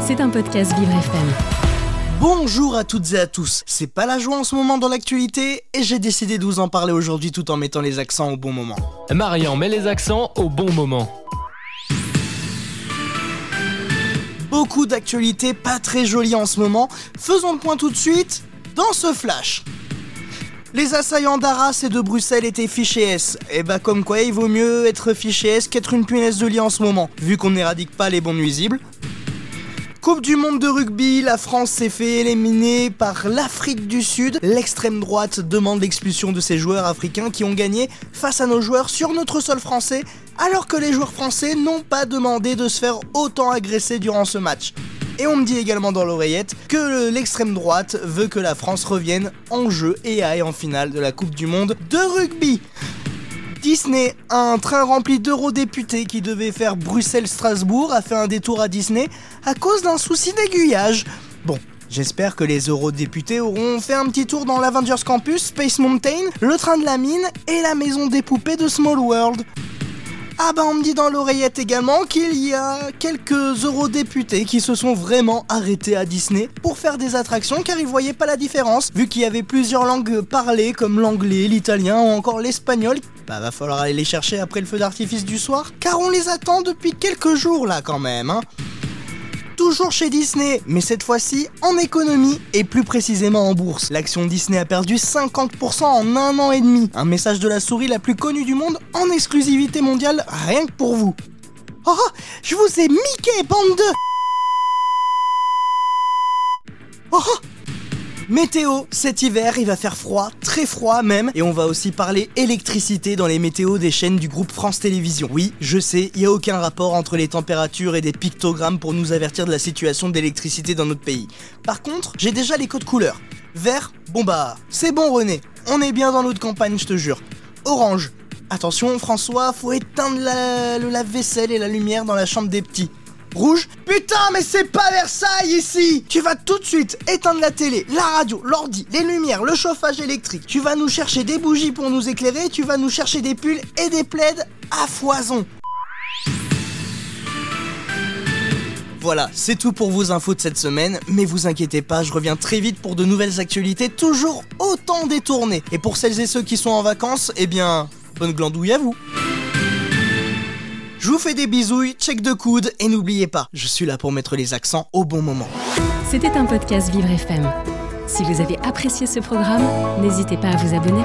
C'est un podcast Vivre FM. Bonjour à toutes et à tous, c'est pas la joie en ce moment dans l'actualité et j'ai décidé de vous en parler aujourd'hui tout en mettant les accents au bon moment. Marian met les accents au bon moment. Beaucoup d'actualités pas très jolies en ce moment, faisons le point tout de suite dans ce flash. Les assaillants d'Arras et de Bruxelles étaient fichés S. Et bah comme quoi il vaut mieux être fiché S qu'être une punaise de lit en ce moment, vu qu'on n'éradique pas les bons nuisibles. Coupe du monde de rugby, la France s'est fait éliminer par l'Afrique du Sud. L'extrême droite demande l'expulsion de ces joueurs africains qui ont gagné face à nos joueurs sur notre sol français, alors que les joueurs français n'ont pas demandé de se faire autant agresser durant ce match. Et on me dit également dans l'oreillette que l'extrême droite veut que la France revienne en jeu et aille en finale de la Coupe du Monde de rugby. Disney, un train rempli d'eurodéputés qui devait faire Bruxelles-Strasbourg, a fait un détour à Disney à cause d'un souci d'aiguillage. Bon, J'espère que les eurodéputés auront fait un petit tour dans l'Avengers Campus, Space Mountain, le train de la mine et la maison des poupées de Small World. Ah bah on me dit dans l'oreillette également qu'il y a quelques eurodéputés qui se sont vraiment arrêtés à Disney pour faire des attractions car ils voyaient pas la différence vu qu'il y avait plusieurs langues parlées comme l'anglais, l'italien ou encore l'espagnol. Bah va falloir aller les chercher après le feu d'artifice du soir car on les attend depuis quelques jours là quand même hein toujours chez Disney, mais cette fois-ci en économie et plus précisément en bourse. L'action Disney a perdu 50% en un an et demi. Un message de la souris la plus connue du monde en exclusivité mondiale rien que pour vous. Oh, je vous ai Mickey, bande de... Oh, Météo, cet hiver il va faire froid, très froid même, et on va aussi parler électricité dans les météos des chaînes du groupe France Télévisions. Oui, je sais, il n'y a aucun rapport entre les températures et des pictogrammes pour nous avertir de la situation d'électricité dans notre pays. Par contre, j'ai déjà les codes couleurs. Vert, bon bah, c'est bon René, on est bien dans notre campagne, je te jure. Orange, attention François, faut éteindre le lave-vaisselle et la lumière dans la chambre des petits. Rouge Putain, mais c'est pas Versailles ici Tu vas tout de suite éteindre la télé, la radio, l'ordi, les lumières, le chauffage électrique. Tu vas nous chercher des bougies pour nous éclairer, tu vas nous chercher des pulls et des plaids à foison. Voilà, c'est tout pour vos infos de cette semaine, mais vous inquiétez pas, je reviens très vite pour de nouvelles actualités toujours autant détournées. Et pour celles et ceux qui sont en vacances, eh bien, bonne glandouille à vous je vous fais des bisouilles, check de coude et n'oubliez pas, je suis là pour mettre les accents au bon moment. C'était un podcast Vivre FM. Si vous avez apprécié ce programme, n'hésitez pas à vous abonner.